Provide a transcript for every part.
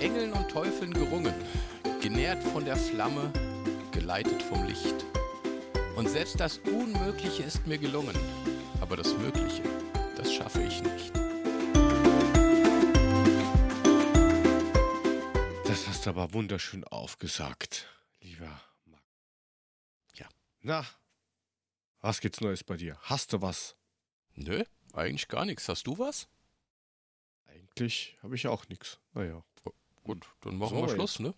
Engeln und Teufeln gerungen, genährt von der Flamme, geleitet vom Licht. Und selbst das Unmögliche ist mir gelungen, aber das Mögliche, das schaffe ich nicht. Das hast du aber wunderschön aufgesagt, lieber Marc. Ja. Na, was gibt's Neues bei dir? Hast du was? Nö, eigentlich gar nichts. Hast du was? Eigentlich habe ich auch nichts. Naja. Gut, dann machen So, wir Schluss, ne?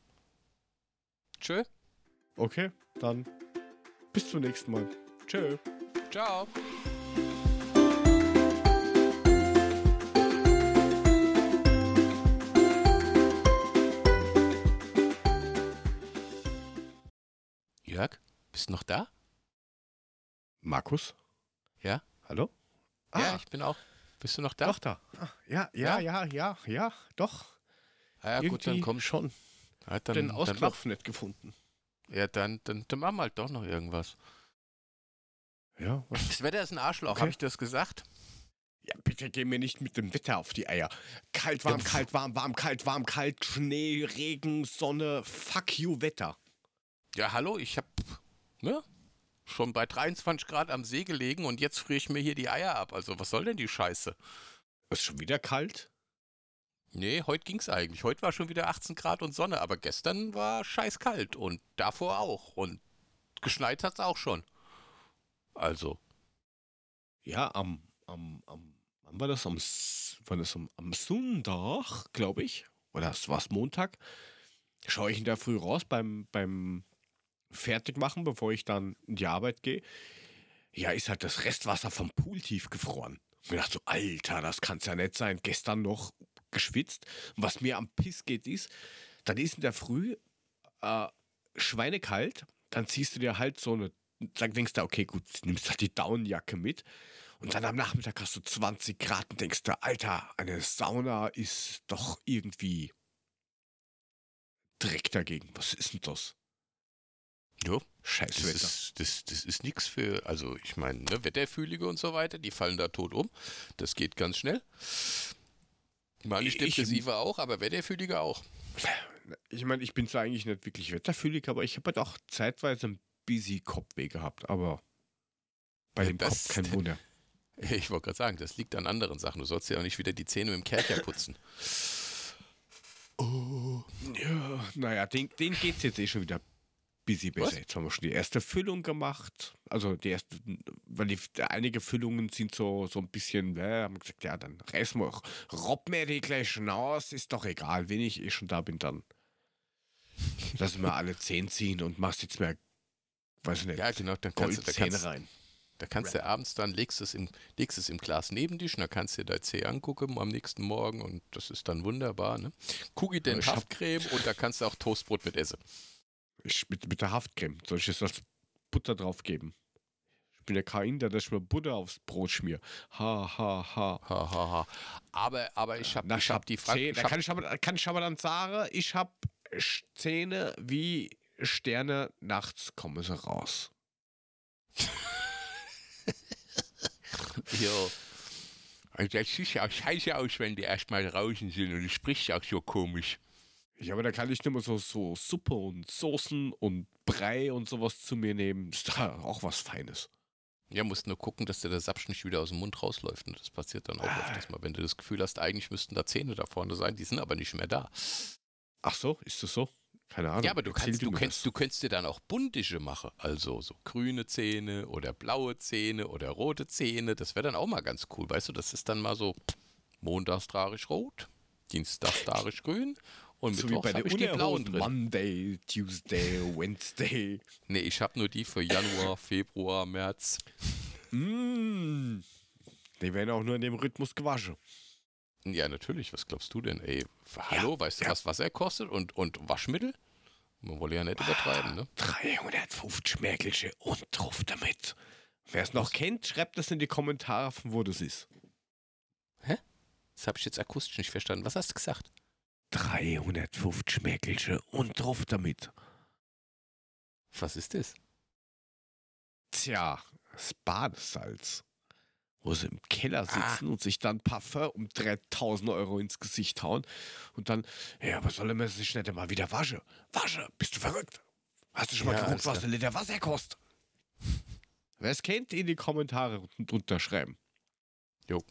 Tschö. Okay, dann bis zum nächsten Mal. Tschö. Ciao. Jörg, bist du noch da? Markus? Ja? Hallo? Ja, Ah, ich bin auch. Bist du noch da? doch da. Ah, ja, ja, ja, ja, ja, doch. Ah, ja, gut, dann Irgendwie komm. schon. Ja, dann, den Ausknopf nicht gefunden. ja, dann, dann, dann machen wir halt doch noch irgendwas. Ja, was? Das Wetter ist ein Arschloch, Okay. habe ich das gesagt? Ja, bitte geh mir nicht mit dem Wetter auf die Eier. Kalt, warm, Ja, pf- kalt, warm, warm, kalt, warm, kalt, Schnee, Regen, Sonne, fuck you, Wetter. Ja, hallo, ich hab, ne? Schon bei 23 Grad am See gelegen und jetzt friere ich mir hier die Eier ab. Also, was soll denn die Scheiße? Ist schon wieder kalt? Nee, heute ging's eigentlich. Heute war schon wieder 18 Grad und Sonne, aber gestern war scheiß kalt und davor auch. Und geschneit hat's auch schon. Also, Ja, am, am, am, wann war das? Am, wann das am, am Sonntag, glaube ich. Oder es war Montag. Schaue ich in der Früh raus beim, beim Fertigmachen, bevor ich dann in die Arbeit gehe. Ja, ist halt das Restwasser vom Pool tief gefroren. Und ich dachte so, Alter, das kann's ja nicht sein. Gestern noch geschwitzt. Und was mir am Piss geht, ist, dann ist in der Früh äh, schweinekalt. Dann ziehst du dir halt so eine, dann denkst du, okay, gut, nimmst halt die Daunenjacke mit. Und dann am Nachmittag hast du 20 Grad und denkst du, Alter, eine Sauna ist doch irgendwie Dreck dagegen. Was ist denn das? jo, Scheiß das Wetter. ist, das, das ist nichts für, also ich meine, ne, Wetterfühlige und so weiter, die fallen da tot um. Das geht ganz schnell. Meine Ich- Depressive auch, aber Wetterfühlige auch. Ich meine, ich bin zwar eigentlich nicht wirklich wetterfühlig, aber ich habe halt auch zeitweise ein busy Kopfweh gehabt. Aber bei Ja, dem das- Kopf kein Wunder. Ich wollte gerade sagen, das liegt an anderen Sachen. Du sollst ja auch nicht wieder die Zähne mit dem Kercher putzen. Oh. Ja, naja, den, den geht es jetzt eh schon wieder busy besser. Was? Jetzt haben wir schon die erste Füllung gemacht. Also die erste, weil die, einige Füllungen sind so, so ein bisschen, äh, haben wir gesagt, ja, dann reißen wir, robb mir die gleich aus, ist doch egal, wenn ich eh schon da bin, dann lassen wir alle zehn ziehen und machst jetzt mehr, weiß ich nicht, Ja, genau, dann kannst du, da kannst, rein. da kannst du abends dann, legst es, im, legst es im Glas neben dich und dann kannst du dir dein Zeh angucken am nächsten Morgen und das ist dann wunderbar. Ne? Kugel den Haftcreme und da kannst du auch Toastbrot mit essen. Mit, mit der Haftcreme, soll ich jetzt als Butter drauf geben? Ich bin ja kein Inder, dass ich mir Butter aufs Brot schmier. Ha, ha, ha. Ha, ha, ha. Aber, aber ich habe ich hab die ich da hab, kann ich, aber, kann ich aber dann sagen, ich habe Zähne wie Sterne, nachts kommen sie raus. Jo. Also das sieht ja auch scheiße aus, wenn die erstmal draußen sind und du sprichst auch so komisch. Ja, aber da kann ich nicht mehr so, so Suppe und Soßen und Brei und sowas zu mir nehmen. Ist da auch was Feines. Ja, musst nur gucken, dass dir der Sapsch nicht wieder aus dem Mund rausläuft. Und das passiert dann auch Ah. öfters mal, wenn du das Gefühl hast, eigentlich müssten da Zähne da vorne sein, die sind aber nicht mehr da. Ach so, ist das so? Keine Ahnung. Ja, aber du Erzähl kannst, du, kannst, du könntest dir dann auch buntische machen. Also so grüne Zähne oder blaue Zähne oder rote Zähne. Das wäre dann auch mal ganz cool. Weißt du, das ist dann mal so montags trarisch rot, dienstags trarisch grün und So bei habe der ich die blauen drin. Monday, Tuesday, Wednesday. Nee, ich habe nur die für Januar, Februar, März. Mmh. Die werden auch nur in dem Rhythmus gewaschen. Ja, natürlich. Was glaubst du denn, ey? Hallo, weißt du, ja. was Wasser kostet und, und Waschmittel? Man wolle ja nicht übertreiben, ne? 350 Merkelsche und drauf damit. Wer es noch kennt, schreibt das in die Kommentare, von wo das ist. Das habe ich jetzt akustisch nicht verstanden. Was hast du gesagt? 350 Merkelsche und drauf damit. Was ist das? Tja, das Badesalz. wo sie im Keller sitzen und sich dann Parfum um 3000 Euro ins Gesicht hauen und dann, ja, aber soll man sich nicht mal wieder waschen? Wasche, bist du verrückt? Hast du schon mal Ja, geguckt, was ein Liter Wasser kostet? Wer es kennt, in die Kommentare unten drunter schreiben. Jo.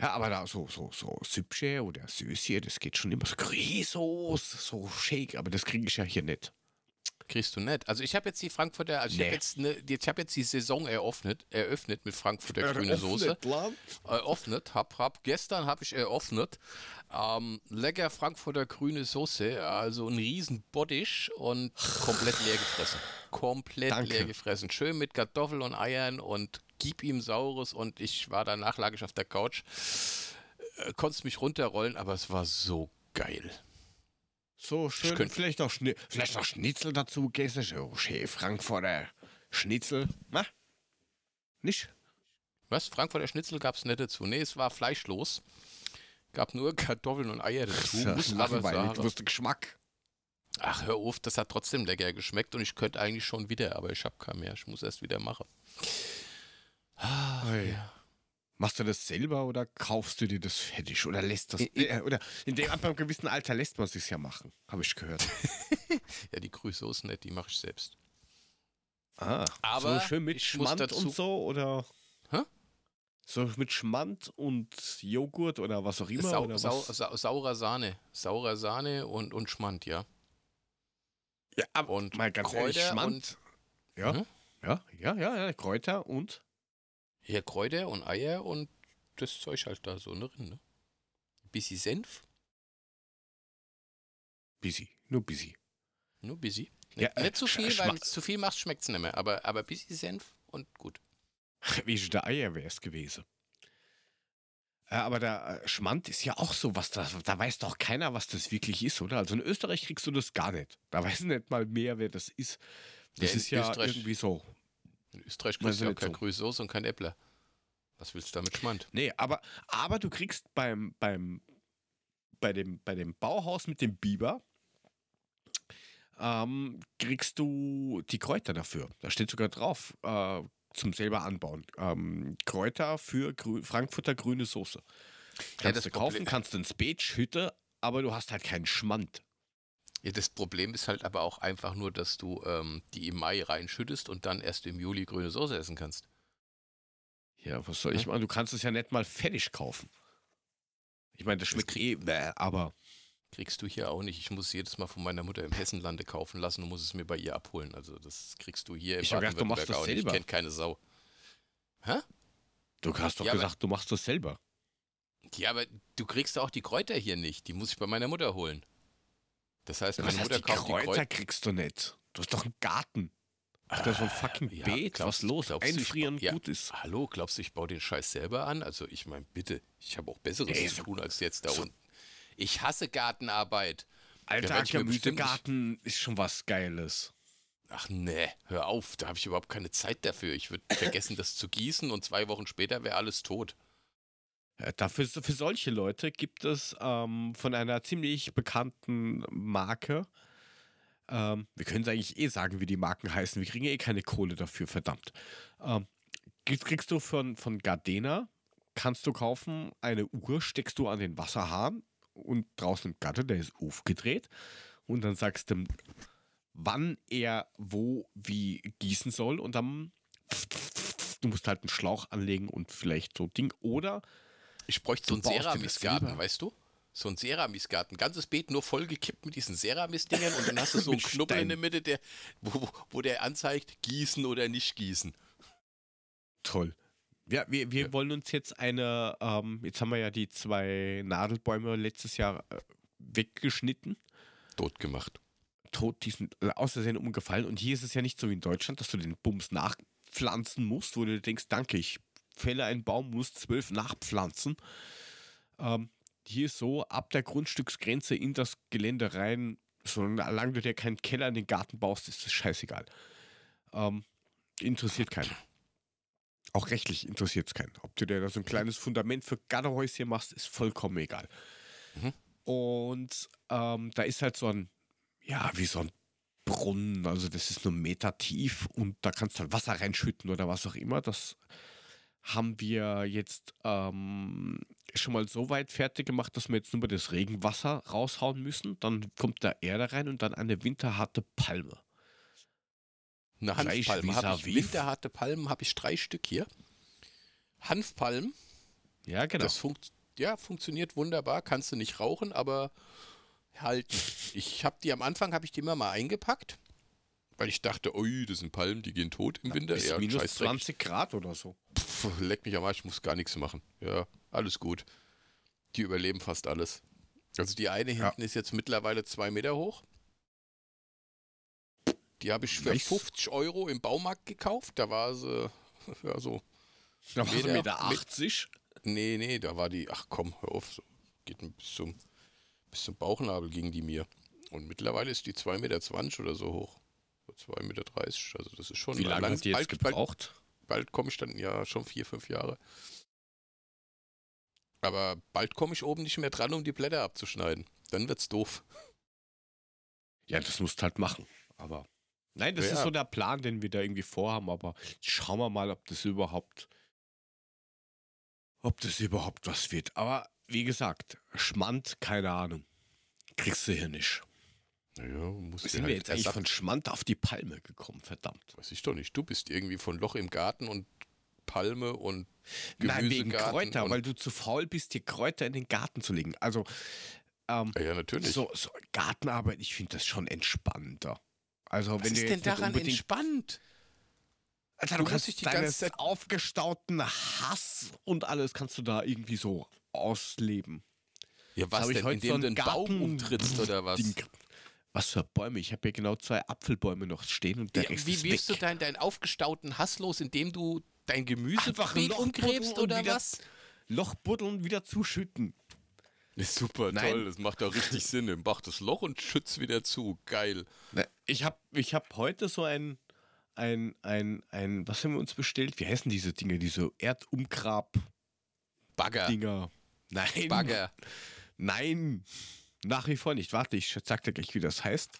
Ja, aber da so, so, so Süppchen oder Süßchen, das geht schon immer so Grisos, so Shake, aber das kriege ich ja hier nicht. Kriegst du nicht. Also ich habe jetzt die Frankfurter, also ich Nee. habe jetzt, ne, ich habe jetzt die Saison eröffnet, eröffnet mit Frankfurter grüne Soße. Eröffnet, hab, hab, gestern habe ich eröffnet. Ähm, lecker Frankfurter grüne Soße, also ein riesen Bottich und komplett leer gefressen. Komplett Danke. leer gefressen. Schön mit Kartoffeln und Eiern und gib ihm Saures und ich war danach, lag ich auf der Couch, äh, konnte mich runterrollen, aber es war so geil. So schön, könnte- vielleicht noch, vielleicht noch Schnitzel dazu gegessen. So schön Frankfurter Schnitzel. Na? Nicht? Was? Frankfurter Schnitzel gab es nicht dazu. Nee, es war fleischlos. Gab nur Kartoffeln und Eier dazu. Ja, Muss aber sagen, du musst den Geschmack. ach, hör auf, das hat trotzdem lecker geschmeckt und ich könnte eigentlich schon wieder, aber ich habe keinen mehr. Ich muss erst wieder machen. Oi. Machst du das selber oder kaufst du dir das fertig oder lässt das. Äh, oder in dem ab einem gewissen Alter lässt man sich ja machen, habe ich gehört. Ja, die Grüßsoßen nicht, die mache ich selbst. Ah, Aber so schön mit Schmand und so oder? Hä? So mit Schmand und Joghurt oder was auch immer? Sau, oder sau, sau, saurer Sahne. Saurer Sahne und, und Schmand, ja. Ja, aber und mal ganz ehrlich, Kräuter Schmand. Ja, Mhm. ja, ja, ja, ja, Kräuter und Ja, Kräuter und Eier und das Zeug halt da so drin, ne? Bisschen Senf, busy, nur busy. nur bisschen. Ja, Nicht, nicht zu äh, viel, weil wenn zu viel machst, schmeckt es nicht mehr. Aber, aber bisschen Senf und gut. Wie der Eier wäre es gewesen. Äh, aber der äh, Schmand ist ja auch so was, da, da weiß doch keiner, was das wirklich ist, oder? Also in Österreich kriegst du das gar nicht. Da weiß nicht mal mehr, wer das ist. Das Ja, ist ja Österreich- irgendwie so. In Österreich kriegst du ja keine so. Grüßsoße und kein Äppler. Was willst du damit Schmand? Nee, aber, aber du kriegst beim, beim, bei, dem, bei dem Bauhaus mit dem Biber, ähm, kriegst du die Kräuter dafür. Da steht sogar drauf, äh, zum selber anbauen. Ähm, Kräuter für grü Frankfurter grüne Soße. Kannst das du kaufen, Problem- kannst du ins Beach, Hütte, aber du hast halt keinen Schmand. Ja, das Problem ist halt aber auch einfach nur, dass du ähm, die im Mai reinschüttest und dann erst im Juli grüne Soße essen kannst. Ja, was soll ich machen? Du kannst es ja nicht mal fertig kaufen. Ich meine, das schmeckt krieg- eh, bäh, aber Kriegst du hier auch nicht. Ich muss es jedes Mal von meiner Mutter im Hessenlande kaufen lassen und muss es mir bei ihr abholen. Also das kriegst du hier im Ich gedacht, du machst das auch nicht. Ich selber. kenne keine Sau. Hä? du hast doch Ja, gesagt, du machst das selber. Ja, aber du kriegst auch die Kräuter hier nicht. Die muss ich bei meiner Mutter holen. Das heißt, Was meine heißt, Mutter die kauft Kräuter die Kräuter. kriegst du nicht. Du hast doch einen Garten. Ach, das ist so ein fucking ja, Beet. glaubst- Was los? ich Einfrieren ba- ja. gut ist. Hallo, glaubst du, ich baue den Scheiß selber an? Also ich meine, bitte, ich habe auch Besseres Ey, zu tun als jetzt da so- unten. Ich hasse Gartenarbeit. Alter, ich Gemüsegarten ist schon was Geiles. Ach nee, hör auf, da habe ich überhaupt keine Zeit dafür. Ich würde vergessen, das zu gießen und zwei Wochen später wäre alles tot. Ja, Dafür, für solche Leute gibt es ähm, von einer ziemlich bekannten Marke, ähm, wir können es eigentlich eh sagen, wie die Marken heißen, wir kriegen eh keine Kohle dafür, verdammt. Ähm, kriegst, kriegst du von, von Gardena, kannst du kaufen, eine Uhr steckst du an den Wasserhahn und draußen im Gatte, der ist aufgedreht und dann sagst du, wann er wo wie gießen soll und dann du musst halt einen Schlauch anlegen und vielleicht so Ding oder Ich bräuchte so einen Ceramisgarten, weißt du? So ein Ceramisgarten. Ganzes Beet nur vollgekippt mit diesen Ceramis-Dingern und dann hast du so einen Knubbel in der Mitte, der, wo, wo- der anzeigt, gießen oder nicht gießen. Toll. Ja, wir, wir Ja. wollen uns jetzt eine, ähm, jetzt haben wir ja die zwei Nadelbäume letztes Jahr äh, weggeschnitten. Tot gemacht. Tot, die sind äh, aus Versehen umgefallen. Und hier ist es ja nicht so wie in Deutschland, dass du den Bums nachpflanzen musst, wo du denkst, danke, ich fälle einen Baum, muss zwölf nachpflanzen. Ähm, hier so, ab der Grundstücksgrenze in das Gelände rein, solange du dir keinen Keller in den Garten baust, ist das scheißegal. Ähm, interessiert keinen. Auch rechtlich interessiert es keinen. Ob du dir da so ein kleines Fundament für Gartenhäuschen machst, ist vollkommen egal. Mhm. Und ähm, da ist halt so ein, ja, wie so ein Brunnen, also das ist nur Meter tief und da kannst du halt Wasser reinschütten oder was auch immer. Das haben wir jetzt ähm, schon mal so weit fertig gemacht, dass wir jetzt nur mal das Regenwasser raushauen müssen. Dann kommt da Erde rein und dann eine winterharte Palme. Eine Hanfpalme habe ich. Winterharte Palmen habe ich drei Stück hier. Hanfpalmen, Ja, genau. das funkt, ja, funktioniert wunderbar. Kannst du nicht rauchen, aber halten. Ich habe die am Anfang, habe ich die immer mal eingepackt, weil ich dachte, ui, das sind Palmen, die gehen tot im Winter. Bis Ja, minus Scheißdreck. 20 Grad oder so. Leck mich am Arsch, ich muss gar nichts machen. Ja, alles gut. Die überleben fast alles. Also die eine Ja. hinten ist jetzt mittlerweile zwei Meter hoch. Die habe ich für Nice. 50 Euro im Baumarkt gekauft. Da war sie, ja so, Da war Meter- Meter 80. nee, nee, da war die, ach komm, hör auf, so, geht bis zum, bis zum Bauchnabel ging die mir. Und mittlerweile ist die 2,20 Meter oder so hoch. So 2,30 Meter. Also das ist schon Wie lange lang- hat die jetzt bald, gebraucht? bald komme ich dann ja schon vier, fünf Jahre. Aber bald komme ich oben nicht mehr dran, um die Blätter abzuschneiden. Dann wird's doof. Ja, das musst halt machen. Aber nein, das Ja. ist so der Plan, den wir da irgendwie vorhaben. Aber schauen wir mal, ob das überhaupt, ob das überhaupt was wird. Aber wie gesagt, Schmand, keine Ahnung. Kriegst du hier nicht. Naja, muss Sind wir jetzt eigentlich von Schmand auf die Palme gekommen, verdammt. Weiß ich doch nicht. Du bist irgendwie von Loch im Garten und Palme und Nein, wegen Gemüsegarten Kräuter, und, weil du zu faul bist, dir Kräuter in den Garten zu legen. Also, ähm, Ja, ja, natürlich. so, so Gartenarbeit, ich finde das schon entspannter. Also, Was wenn ist du denn daran entspannt? Alter, Du kannst dich die deines ganze Zeit- aufgestauten Hass und alles kannst du da irgendwie so ausleben. Ja, was denn? heute Indem so du einen Baum umtrittst oder was? Ding. Was für Bäume? Ich habe hier genau zwei Apfelbäume noch stehen und der Ja, Rest wie ist wirst du deinen, deinen aufgestauten Hass los, indem du dein Gemüse Einfach ein Loch umgräbst oder wieder- was? Loch buddeln, wieder zuschütten. Ist super Nein. toll, das macht doch richtig Sinn. Mach das Loch und schütz wieder zu. Geil. Ne, Ich habe ich hab heute so ein, ein, ein, ein, was haben wir uns bestellt? Wie heißen diese Dinge? Diese Erdumgrab-Dinger. Bagger. Nein. Bagger. Nein, nach wie vor nicht. Warte, ich sag dir gleich, wie das heißt.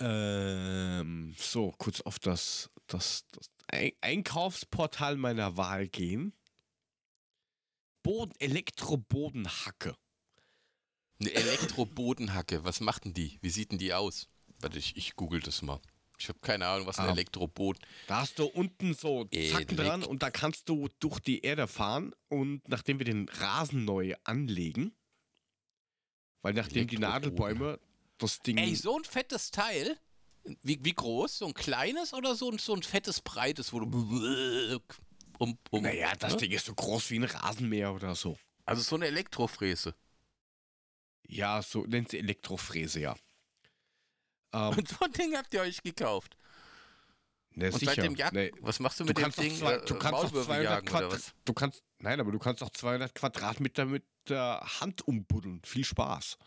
Ähm, so, kurz auf das, das, das Ein Einkaufsportal meiner Wahl gehen. Boden, Elektrobodenhacke. Eine Elektrobodenhacke. Was macht denn die? Wie sieht denn die aus? Warte, ich, ich google das mal. Ich habe keine Ahnung, was ein Ah. Elektroboden. Da hast du unten so Zacken dran Elekt- und da kannst du durch die Erde fahren und nachdem wir den Rasen neu anlegen, weil nachdem die. Nadelbäume das Ding Ey, so ein fettes Teil. Wie, wie groß? So ein kleines oder so ein, so ein fettes, breites, wo du. Um, um, Naja, das ne? Ding ist so groß wie ein Rasenmäher oder so. Also so eine Elektrofräse. Ja, so nennt sie Elektrofräse, ja. Ähm, Und so ein Ding habt ihr euch gekauft. ne, Und sicher. seit dem Jagen. Nee, Was machst du du mit dem kannst, Ding? zwei, Äh, du kannst doch Maulwürfe 200 jagen oder Quadrat, was? du kannst, nein, aber du kannst auch 200 Quadratmeter mit der Hand umbuddeln. Viel Spaß.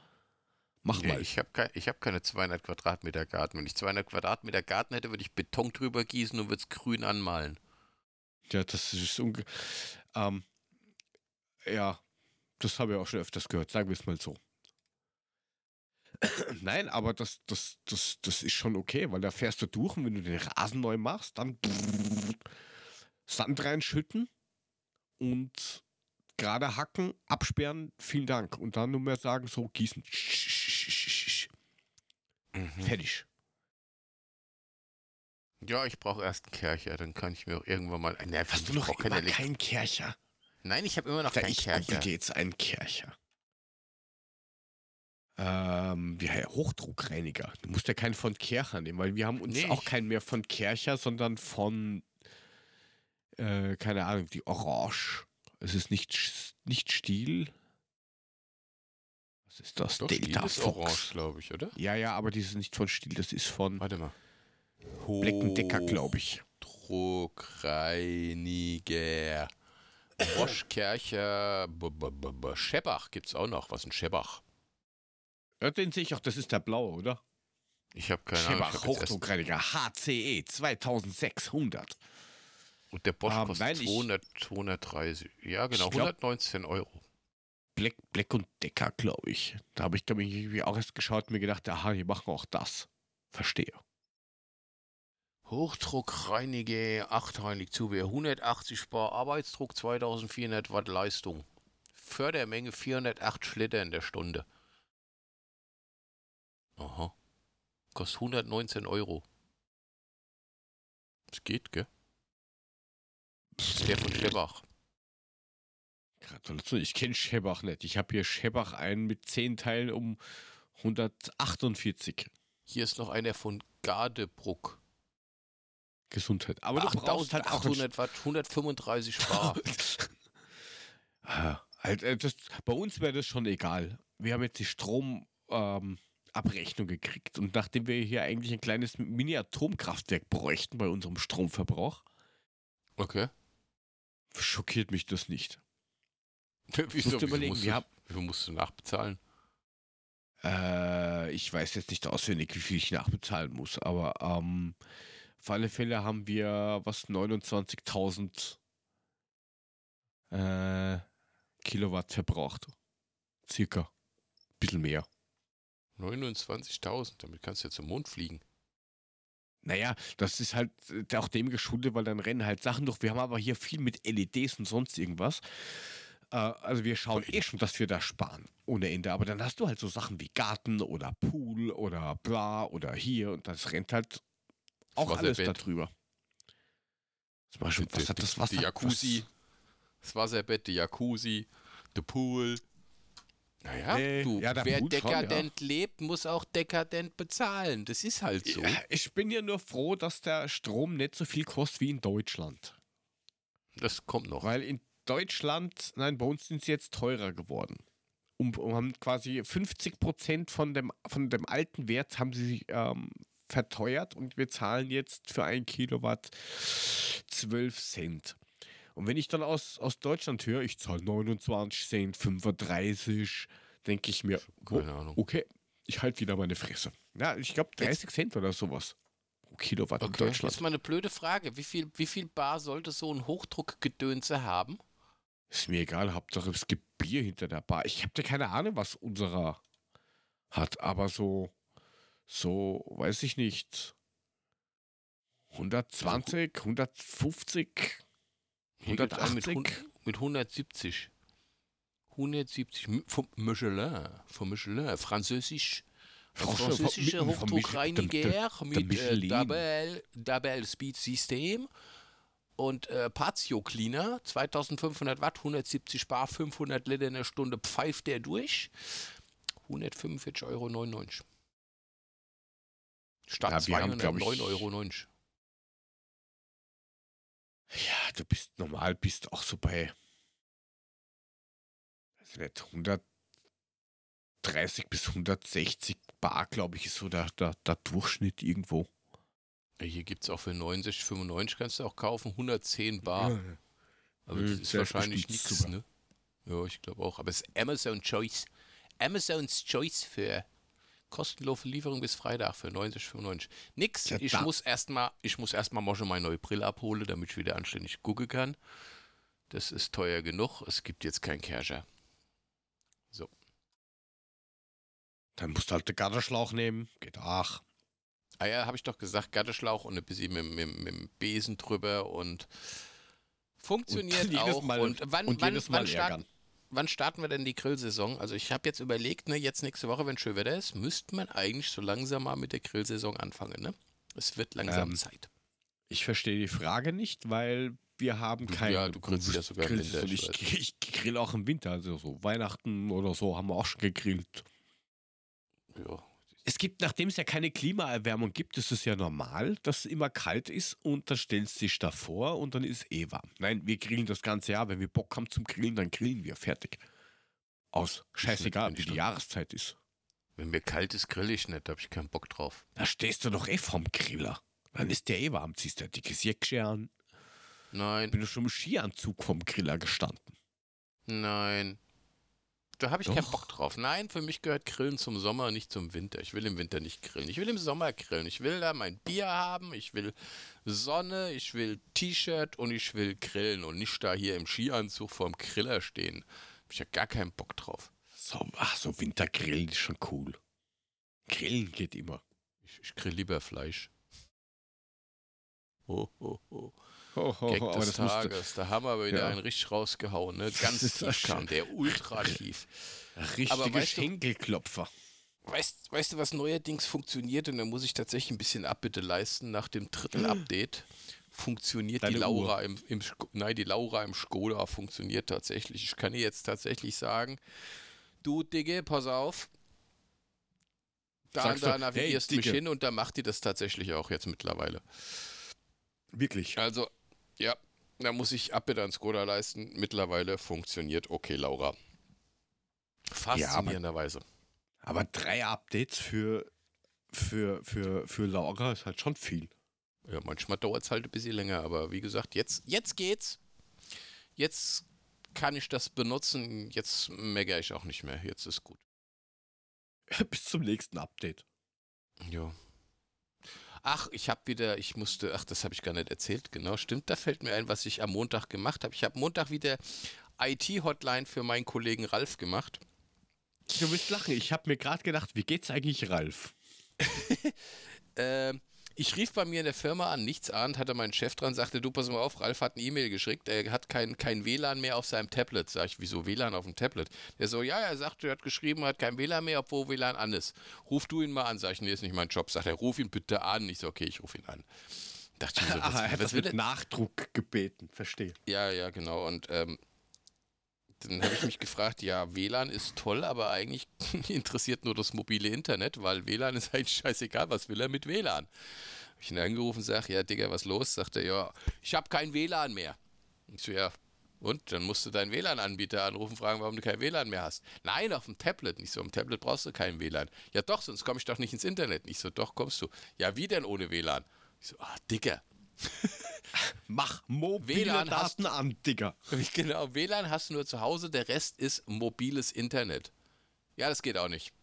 Mach Nee, mal. ich habe kein, ich hab keine 200 Quadratmeter Garten. Wenn ich 200 Quadratmeter Garten hätte, würde ich Beton drüber gießen und würde es grün anmalen. Ja, das ist unge ähm, ja, das habe ich auch schon öfters gehört, sagen wir es mal so. Nein, aber das, das, das, das ist schon okay, weil da fährst du durch und wenn du den Rasen neu machst, dann Sand reinschütten und gerade hacken, absperren, vielen Dank. Und dann nur mehr sagen, so gießen. Fertig. Ja, ich brauche erst einen Kercher, dann kann ich mir auch irgendwann mal. Nee, Hast du noch immer keinen Kercher? Nein, ich habe immer noch Da keinen ich Kercher. jetzt einen Kercher. Ähm, wie heißt Hochdruckreiniger. Du musst ja keinen von Kercher nehmen, weil wir haben uns Nee, auch keinen mehr von Kercher, sondern von, äh, keine Ahnung, die Orange. Es ist nicht, nicht Stiel. Was ist das? Doch, Delta Stiel ist Fox. orange, glaube ich, oder? Ja, ja, aber die ist nicht von Stiel, das ist von Warte mal. Black Decker, glaube ich. Druckreiniger. -b Schebbach gibt es auch noch. Was ist ein Schebbach? Ja, den sehe ich auch, das ist der blaue, oder? Ich habe keine Ahnung. Jetzt erst, Hochdruckreiniger HCE 2600. und der Bosch Ähm, kostet nein, ich- 200, 230. Ja, genau. Glaub- 119 Euro. Black, Black und Decker, glaube ich. Da habe ich, glaube ich, irgendwie auch erst geschaut und mir gedacht, aha, die machen auch das. Verstehe. Hochdruckreiniger, achtheilig Zubehör, 180 Bar Arbeitsdruck, 2400 Watt Leistung. Fördermenge 408 Liter in der Stunde. Aha. Kostet 119 Euro. Das geht, gell? Das ist der von Schebach. Gratulation, ich kenne Schebach nicht. Ich habe hier Schebach einen mit 10 Teilen um 148. Hier ist noch einer von Gardebruck. Gesundheit. Aber du brauchst halt auch 800 Watt, 135 Bar. Ah, halt, äh, das, bei uns wäre das schon egal. Wir haben jetzt die Stromabrechnung ähm, gekriegt und nachdem wir hier eigentlich ein kleines Mini-Atomkraftwerk bräuchten bei unserem Stromverbrauch, Okay. Schockiert mich das nicht. Wieso, musst du überlegen, musst wir du, haben- wie viel musst du nachbezahlen? Äh, ich weiß jetzt nicht auswendig, wie viel ich nachbezahlen muss, aber ähm, auf alle Fälle haben wir was 29.000 äh, Kilowatt verbraucht. Circa. Bisschen mehr. 29.000, damit kannst du ja zum Mond fliegen. Naja, das ist halt äh, auch dem geschuldet, weil dann rennen halt Sachen durch. Wir haben aber hier viel mit LEDs und sonst irgendwas. Äh, also wir schauen eh schon, dass wir da sparen. Ohne Ende. Aber dann hast du halt so Sachen wie Garten oder Pool oder bla oder hier und das rennt halt auch Das alles darüber. Zum Beispiel, Die- was hat das Wasser? Die Jacuzzi, das Wasserbett, die Jacuzzi, der Pool. Naja, Nee, du, ja, wer Pool schon, ja. dekadent lebt, muss auch dekadent bezahlen. Das ist halt so. Ja, ich bin ja nur froh, dass der Strom nicht so viel kostet wie in Deutschland. Das kommt noch. Weil in Deutschland, nein, bei uns sind sie jetzt teurer geworden. Und, und haben quasi 50 Prozent von dem, von dem alten Wert haben sie ähm, verteuert und wir zahlen jetzt für ein Kilowatt 12 Cent. Und wenn ich dann aus, aus Deutschland höre, ich zahle 29 Cent, 35, denke ich mir, oh, okay, ich halte wieder meine Fresse. Ja, ich glaube 30 Cent oder sowas pro Kilowatt in Okay, Deutschland. jetzt mal eine blöde Frage. Wie viel, wie viel Bar sollte so ein Hochdruckgedönse haben? Ist mir egal, Hauptsache es gibt Bier hinter der Bar. Ich habe da keine Ahnung, was unserer hat, aber so, so, weiß ich nicht. 120, 150, Hier gibt's einen mit, 180. hun- mit 170. 170 M- vom Michelin, vom Michelin, französisch. Franz- Französischer vom- vom Mich- Hochdruckreiniger mit äh. Double, Double Speed System und äh, Patio Cleaner, 2500 Watt, 170 Bar, 500 Liter in der Stunde pfeift der durch. 145,99 Euro. Statt Ja, wir haben, glaub ich- 209,90 Euro. Ja, du bist normal, bist auch so bei, ich nicht, 130 bis 160 Bar, glaube ich, ist so der, der, der Durchschnitt irgendwo. Hier gibt es auch für 69, 95 kannst du auch kaufen, 110 Bar. Ja. Aber Nö, das ist der wahrscheinlich nichts, ne? Ja, ich glaube auch. Aber es ist Amazon Choice. Amazons Choice für kostenlose Lieferung bis Freitag für 90,95. Nix. Ja, ich muss erstmal, ich muss erstmal mal schon meine neue Brille abholen, damit ich wieder anständig gucken kann. Das ist teuer genug. Es gibt jetzt keinen Casher. Dann musst du halt den Gartenschlauch nehmen, geht auch. Ah ja, habe ich doch gesagt, Gatteschlauch und ein bisschen mit, mit, mit dem Besen drüber und funktioniert Und auch. Mal- und wann, und wann, jedes Mal wann, starten, ärgern. Wann starten wir denn die Grillsaison? Also ich habe jetzt überlegt, ne, jetzt nächste Woche, wenn schön Wetter ist, müsste man eigentlich so langsam mal mit der Grillsaison anfangen. Ne? Es wird langsam Ähm, Zeit. Ich verstehe die Frage nicht, weil wir haben keinen. ja, du grillst ja sogar im Winter, Und ich ich, ich grill auch im Winter, also so Weihnachten oder so haben wir auch schon gegrillt. Ja. Es gibt, nachdem es ja keine Klimaerwärmung gibt, ist es ja normal, dass es immer kalt ist und dann stellst du dich davor und dann ist es eh warm. Nein, wir grillen das ganze Jahr. Wenn wir Bock haben zum Grillen, dann grillen wir. Fertig. Aus. Scheißegal, wie die Jahreszeit ist. Wenn mir kalt ist, grill ich nicht, da habe ich keinen Bock drauf. Da stehst du doch eh vorm Griller. Dann ist der eh warm, ziehst ein dickes Jäckchen an. Nein, Bin du schon im Skianzug vom Griller gestanden. nein. Da habe ich keinen Doch. Bock drauf. Nein, für mich gehört Grillen zum Sommer, nicht zum Winter. Ich will im Winter nicht grillen. Ich will im Sommer grillen. Ich will da mein Bier haben, ich will Sonne, ich will T-Shirt und ich will grillen und nicht da hier im Skianzug vorm Griller stehen. Hab ich ja gar keinen Bock drauf. So, ach, so Wintergrillen ist schon cool. Grillen geht immer. Ich, ich grill lieber Fleisch. ho, ho, ho. Ho, ho, Gag ho, aber des musste, Tages. Da haben wir wieder Ja. einen richtig rausgehauen. Ne? Ganz tief kam der, ultra tief. richtige Aber weißt du- Schenkelklopfer. Weißt, weißt du, was neuerdings funktioniert? Und da muss ich tatsächlich ein bisschen Abbitte leisten. Nach dem dritten Update funktioniert die Deine Laura im, im nein, die Laura im Skoda funktioniert tatsächlich. Ich kann dir jetzt tatsächlich sagen, du Digge, pass auf. Da Sagst da du, navigierst hey, mich hin und da macht die das tatsächlich auch jetzt mittlerweile. Wirklich. Also, ja, da muss ich Abbitte an Skoda leisten. Mittlerweile funktioniert okay, Laura. Faszinierenderweise. Aber drei Updates für, für, für, für Laura ist halt schon viel. Ja, manchmal dauert es halt ein bisschen länger, aber wie gesagt, jetzt, jetzt geht's. Jetzt kann ich das benutzen. Jetzt meckere ich auch nicht mehr. Jetzt ist gut. Bis zum nächsten Update. Ja. Ach, ich habe wieder, ich musste, ach, das habe ich gar nicht erzählt, genau, stimmt, da fällt mir ein, was ich am Montag gemacht habe. Ich habe Montag wieder IT-Hotline für meinen Kollegen Ralf gemacht. Du wirst lachen. Ich habe mir gerade gedacht, wie geht's eigentlich Ralf? Ähm, ich rief bei mir in der Firma an, nichts ahnt, hatte mein Chef dran, sagte, du pass mal auf, Ralf hat eine E-Mail geschickt, er hat kein, kein WLAN mehr auf seinem Tablet. Sag ich, wieso WLAN auf dem Tablet? Der so, ja, er sagt, er hat geschrieben, er hat kein WLAN mehr, obwohl WLAN an ist. Ruf du ihn mal an, sag ich, nee, ist nicht mein Job. Sagt er, ruf ihn bitte an. Ich so, okay, ich ruf ihn an. Dachte ich so, was, Aha, er hat was das mit? Nachdruck gebeten. Verstehe. Ja, ja, genau. Und ähm, dann habe ich mich gefragt, ja, WLAN ist toll, aber eigentlich interessiert nur das mobile Internet, weil WLAN ist eigentlich scheißegal, was will er mit WLAN? Hab ich ihn angerufen und sage, ja, Digga, was los? Sagt er, ja, ich habe kein WLAN mehr. Ich so, ja, und? Dann musst du deinen WLAN-Anbieter anrufen, fragen, warum du kein WLAN mehr hast. Nein, auf dem Tablet. Nicht so, am Tablet brauchst du kein WLAN. Ja doch, sonst komme ich doch nicht ins Internet. Nicht so, doch, kommst du. Ja, wie denn ohne WLAN? Ich so, ah, Digga. Mach mobile WLAN hast- Daten an, Digga. Genau, WLAN hast du nur zu Hause, der Rest ist mobiles Internet. Ja, das geht auch nicht.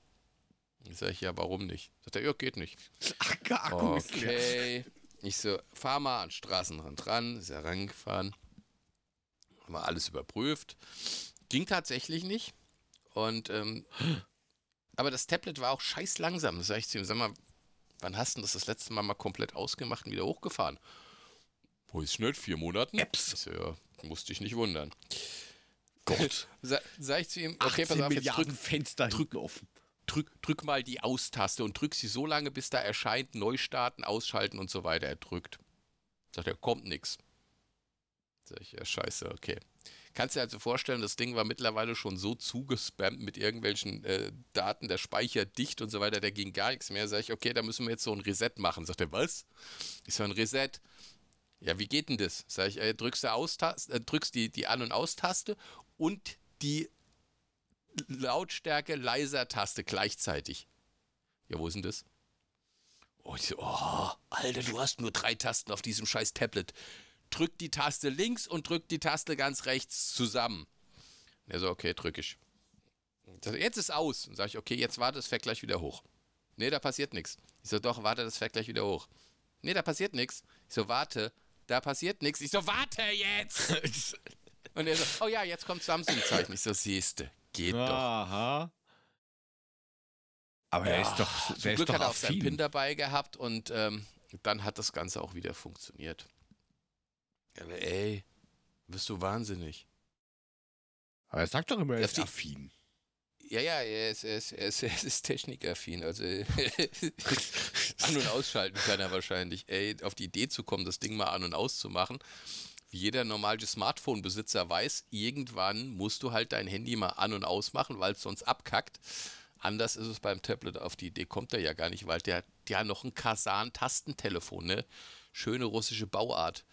Ich sage, ja, warum nicht? Sagt er, ja, geht nicht. Ach, Akku ist leer. Okay. Ich so, fahr mal an den Straßenrand ran, ist er rangefahren. Haben wir alles überprüft. Ging tatsächlich nicht. Und, ähm, aber das Tablet war auch scheiß langsam. Das sag ich zu ihm, sag mal, wann hast du das das letzte Mal mal komplett ausgemacht und wieder hochgefahren? Wo ist nicht? Vier Monaten? Ich so, ja, musste ich nicht wundern. Gott. Sa sag ich zu ihm, okay, 18 pass auf, jetzt drück, Milliarden Fenster hinten offen. drück, drück mal die Aus-Taste und drück sie so lange, bis da erscheint, neu starten, ausschalten und so weiter. Er drückt. Sagt er, kommt nix. Sag ich, ja, scheiße, okay. Kannst dir also vorstellen, das Ding war mittlerweile schon so zugespammt mit irgendwelchen äh, Daten, der Speicher dicht und so weiter, da ging gar nichts mehr. Sag ich, okay, da müssen wir jetzt so ein Reset machen. Sagt er, was? Ich so, ein Reset. Ja, wie geht denn das? Sag ich, äh, drückst äh, drückst die, die An- und Aus-Taste und die Lautstärke leiser Taste gleichzeitig. Ja, wo ist denn das? Oh, ich so, oh, Alter, du hast nur drei Tasten auf diesem scheiß Tablet. Drück die Taste links und drück die Taste ganz rechts zusammen. Er so, okay, drück ich. Jetzt ist aus. Dann sage ich, okay, jetzt warte, es fährt gleich wieder hoch. Nee, da passiert nichts. Ich so, doch, warte, das fährt gleich wieder hoch. Nee, da passiert nichts. Ich so, warte, da passiert nichts. Ich so, warte jetzt! Und er so, oh ja, jetzt kommt Samsung-Zeichen. Ich so, siehste, geht doch. Aha. Aber der ist doch, Zum der Glück ist hat doch er auch seinen PIN dabei gehabt und ähm, dann hat das Ganze auch wieder funktioniert. Aber ey, bist du wahnsinnig. Aber er sagt doch immer, er ist affin. Ja, ja, er ist, er ist, er ist, er ist technikaffin. Also an- und ausschalten kann er wahrscheinlich. Ey, auf die Idee zu kommen, das Ding mal an- und auszumachen. Wie jeder normale Smartphone-Besitzer weiß, irgendwann musst du halt dein Handy mal an- und ausmachen, weil es sonst abkackt. Anders ist es beim Tablet. Auf die Idee kommt er ja gar nicht, weil der hat ja noch ein Kasan-Tastentelefon, ne? Schöne russische Bauart.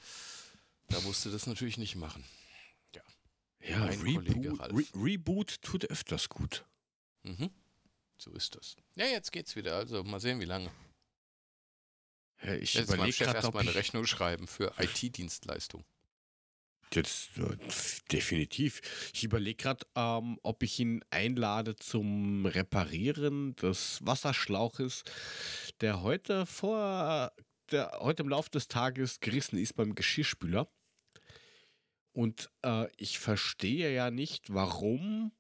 Da musst du das natürlich nicht machen. Ja, Mein Kollege Reboot, Ralf. Re Reboot tut öfters gut. Mhm. So ist das. Ja, jetzt geht's wieder. Also mal sehen, wie lange. Ja, ich Jetzt überlege gerade, erstmal eine Rechnung schreiben für IT-Dienstleistung. jetzt, äh, definitiv. Ich überlege gerade, ähm, ob ich ihn einlade zum Reparieren des Wasserschlauches, der heute vor, der heute im Laufe des Tages gerissen ist beim Geschirrspüler. Und äh, ich verstehe ja nicht, warum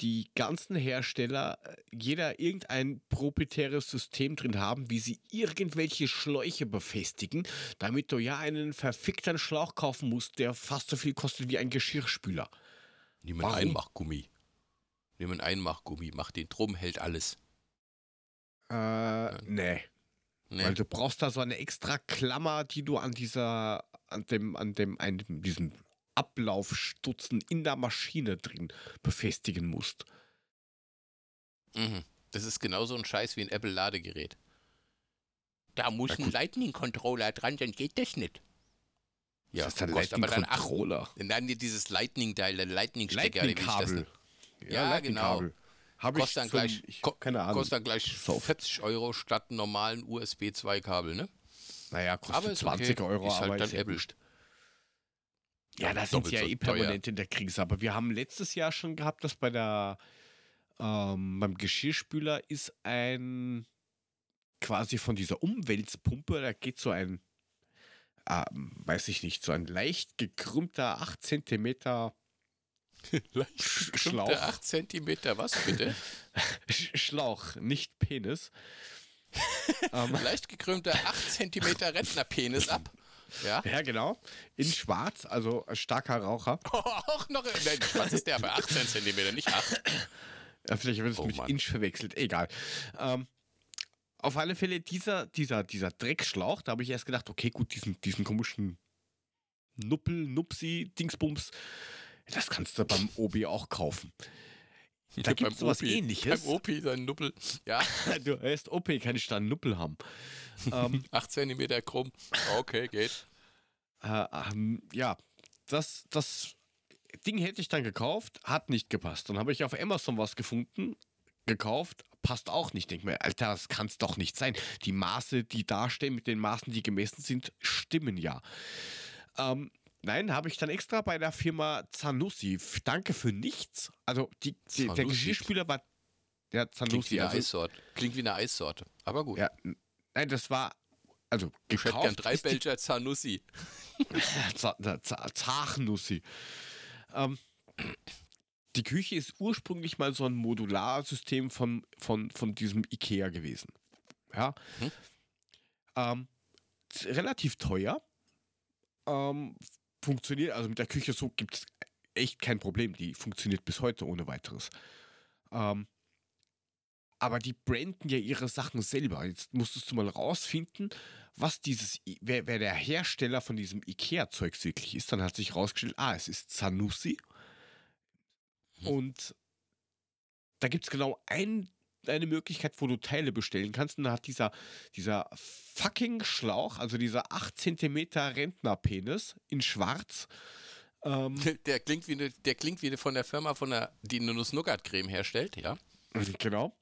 die ganzen Hersteller, äh, jeder irgendein proprietäres System drin haben, wie sie irgendwelche Schläuche befestigen, damit du ja einen verfickten Schlauch kaufen musst, der fast so viel kostet wie ein Geschirrspüler. Nimm einen? Einmachgummi. Nimm einen Einmachgummi, mach den drum, hält alles. Äh, nee. Nee. Weil du brauchst da so eine extra Klammer, die du an dieser, an dem, an dem, einem, diesem Ablaufstutzen in der Maschine drin befestigen musst. Mhm. Das ist genauso ein Scheiß wie ein Apple-Ladegerät. Da muss ein. Lightning-Controller dran, dann geht das nicht. Ja, das ist ein dann. Lightning-Controller. Dann dir dieses Lightning-Teil, der Lightning-Stecker, Lightning-Kabel. nennt. Ja, genau. Habe ich Kostet dann gleich, ich, keine Ahnung. kostet dann gleich So. 40 Euro statt normalen USB 2-Kabel, ne? naja, kostet Aber ist 20 okay. Euro, Ist halt aber dann ist ja Apple. Ja, da sind sie ja so eh permanent in der Krise. Aber wir haben letztes Jahr schon gehabt, dass bei der ähm, beim Geschirrspüler ist ein quasi von dieser Umwälzpumpe, da geht so ein, ähm, weiß ich nicht, so ein leicht gekrümmter 8 Zentimeter Leicht Sch- Schlauch. Schlauch. 8 Zentimeter, was bitte? Sch- Schlauch, nicht Penis. ähm, Leicht gekrümmter 8 Zentimeter Rentnerpenis ab. Ja? ja, genau. In schwarz, also starker Raucher. Auch noch. Nein, was ist der? Aber 18 Zentimeter, nicht 8. Ja, vielleicht wird es Oh mit Mann. Inch verwechselt. Egal. Ähm, auf alle Fälle, dieser, dieser, dieser Dreckschlauch, da habe ich erst gedacht, okay, gut, diesen, diesen komischen Nuppel, Nupsi, Dingsbums, das kannst du beim Obi auch kaufen. Da gibt es sowas Opi. ähnliches. Beim Opi, sein Nuppel. Ja, Du heißt OP, kann ich da einen Nuppel haben. Ähm, 8 Zentimeter krumm. Okay, geht. äh, ähm, ja, das, das Ding hätte ich dann gekauft, hat nicht gepasst. Dann habe ich auf Amazon was gefunden, gekauft, passt auch nicht. Denk mir, Alter, das kann es doch nicht sein. Die Maße, die da stehen, mit den Maßen, die gemessen sind, stimmen ja. Ähm, nein, habe ich dann extra bei der Firma Zanussi. Danke für nichts. Also die, die, der Zanussi. Geschirrspüler war der Klingt wie Zanussi. eine Also, Eissorte. Klingt wie eine Eissorte. Aber gut. ja, nein, das war also ich hätte gern gekauft. drei Belcher Zanussi. Z- Z- Z- Zachnussi. Ähm, die Küche ist ursprünglich mal so ein Modularsystem von, von, von diesem Ikea gewesen. Ja. Mhm. Ähm, relativ teuer. Ähm, funktioniert, also mit der Küche so gibt es echt kein Problem. Die funktioniert bis heute ohne weiteres. Ähm, aber die branden ja ihre Sachen selber. Jetzt musstest du mal rausfinden, was dieses, wer, wer der Hersteller von diesem Ikea-Zeugs wirklich ist. Dann hat sich rausgestellt, ah, es ist Zanussi. Hm. Und da gibt es genau ein, eine Möglichkeit, wo du Teile bestellen kannst. Und da hat dieser, dieser fucking Schlauch, also dieser 8 cm Rentnerpenis in schwarz, ähm, Der klingt wie eine, der klingt wie eine von der Firma, von der, die eine Nuss-Nougat-Creme herstellt, ja. Genau.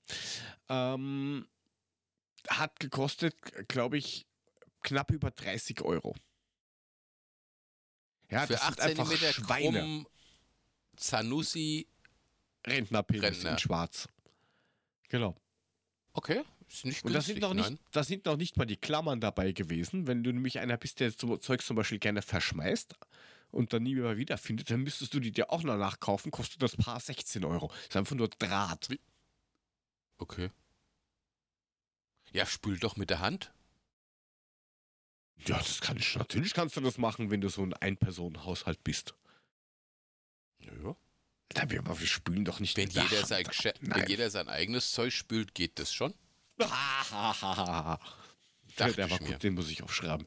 Ähm, hat gekostet, glaube ich, knapp über 30 Euro. Ja, Für das 8 sind einfach Zentimeter Schweine. krumm Zanussi. Rentnerpenis Rentner. in schwarz. Genau. Okay, ist nicht günstig. Und das sind, noch nicht, nein. das sind noch nicht mal die Klammern dabei gewesen. Wenn du nämlich einer bist, der so Zeug zum Beispiel gerne verschmeißt und dann nie mehr wiederfindet, dann müsstest du die dir auch noch nachkaufen, kostet das Paar 16 Euro. ist einfach nur Draht. Wie- Okay. Ja, spül doch mit der Hand. Ja, das kann ich. Natürlich kannst du das machen, wenn du so ein Ein-Personen-Haushalt bist. Ja. Da wir, aber wir spülen doch nicht Wenn, mit der jeder Hand. sein, wenn jeder sein eigenes Zeug spült, geht das schon. ja, Dachte der war ich mir. gut, den muss ich aufschreiben.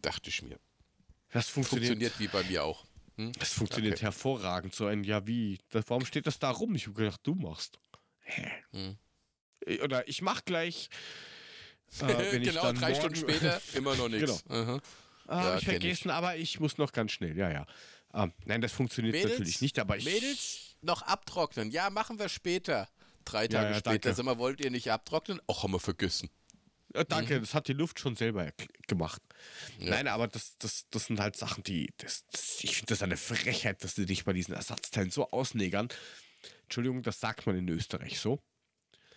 Dachte ich mir. Das funktioniert, Funktioniert wie bei mir auch. Hm? das funktioniert Okay. hervorragend. So ein, ja, wie? Das, warum steht das da rum? Ich habe gedacht, du machst. Hä? Hm. Oder ich mach gleich. Äh, genau, drei Stunden später immer noch nichts. Aha. Ah, Ja, ich kenn ich. vergessen, aber ich muss noch ganz schnell. Ja, ja. Ähm, nein, das funktioniert Mädels, natürlich nicht, aber ich. Mädels, noch abtrocknen. Ja, machen wir später. Drei Ja, Tage ja, später. danke. Sag mal, wollt ihr nicht abtrocknen? Och, haben wir vergessen. Äh, danke, das hat die Luft schon selber gemacht. Ja. Nein, aber das, das, das sind halt Sachen, die. Das, das, ich finde das eine Frechheit, dass sie dich bei diesen Ersatzteilen so ausnegern. Entschuldigung, das sagt man in Österreich so.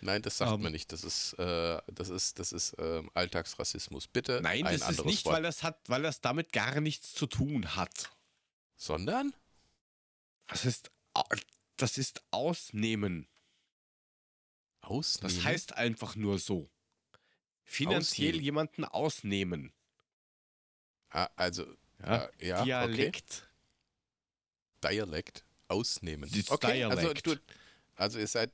Nein, das sagt Ähm. man nicht. Das ist, äh, das ist, das ist ähm, Alltagsrassismus. Bitte Nein, ein das ist nicht, Wort. weil das hat, weil das damit gar nichts zu tun hat. Sondern? Das ist. Das ist ausnehmen. Ausnehmen. Das heißt einfach nur so. Finanziell Ausnehmen. jemanden ausnehmen. Ah, also, Ja? äh, ja, Dialekt. okay. Dialekt. Ausnehmen. Okay, also, du, also ihr seid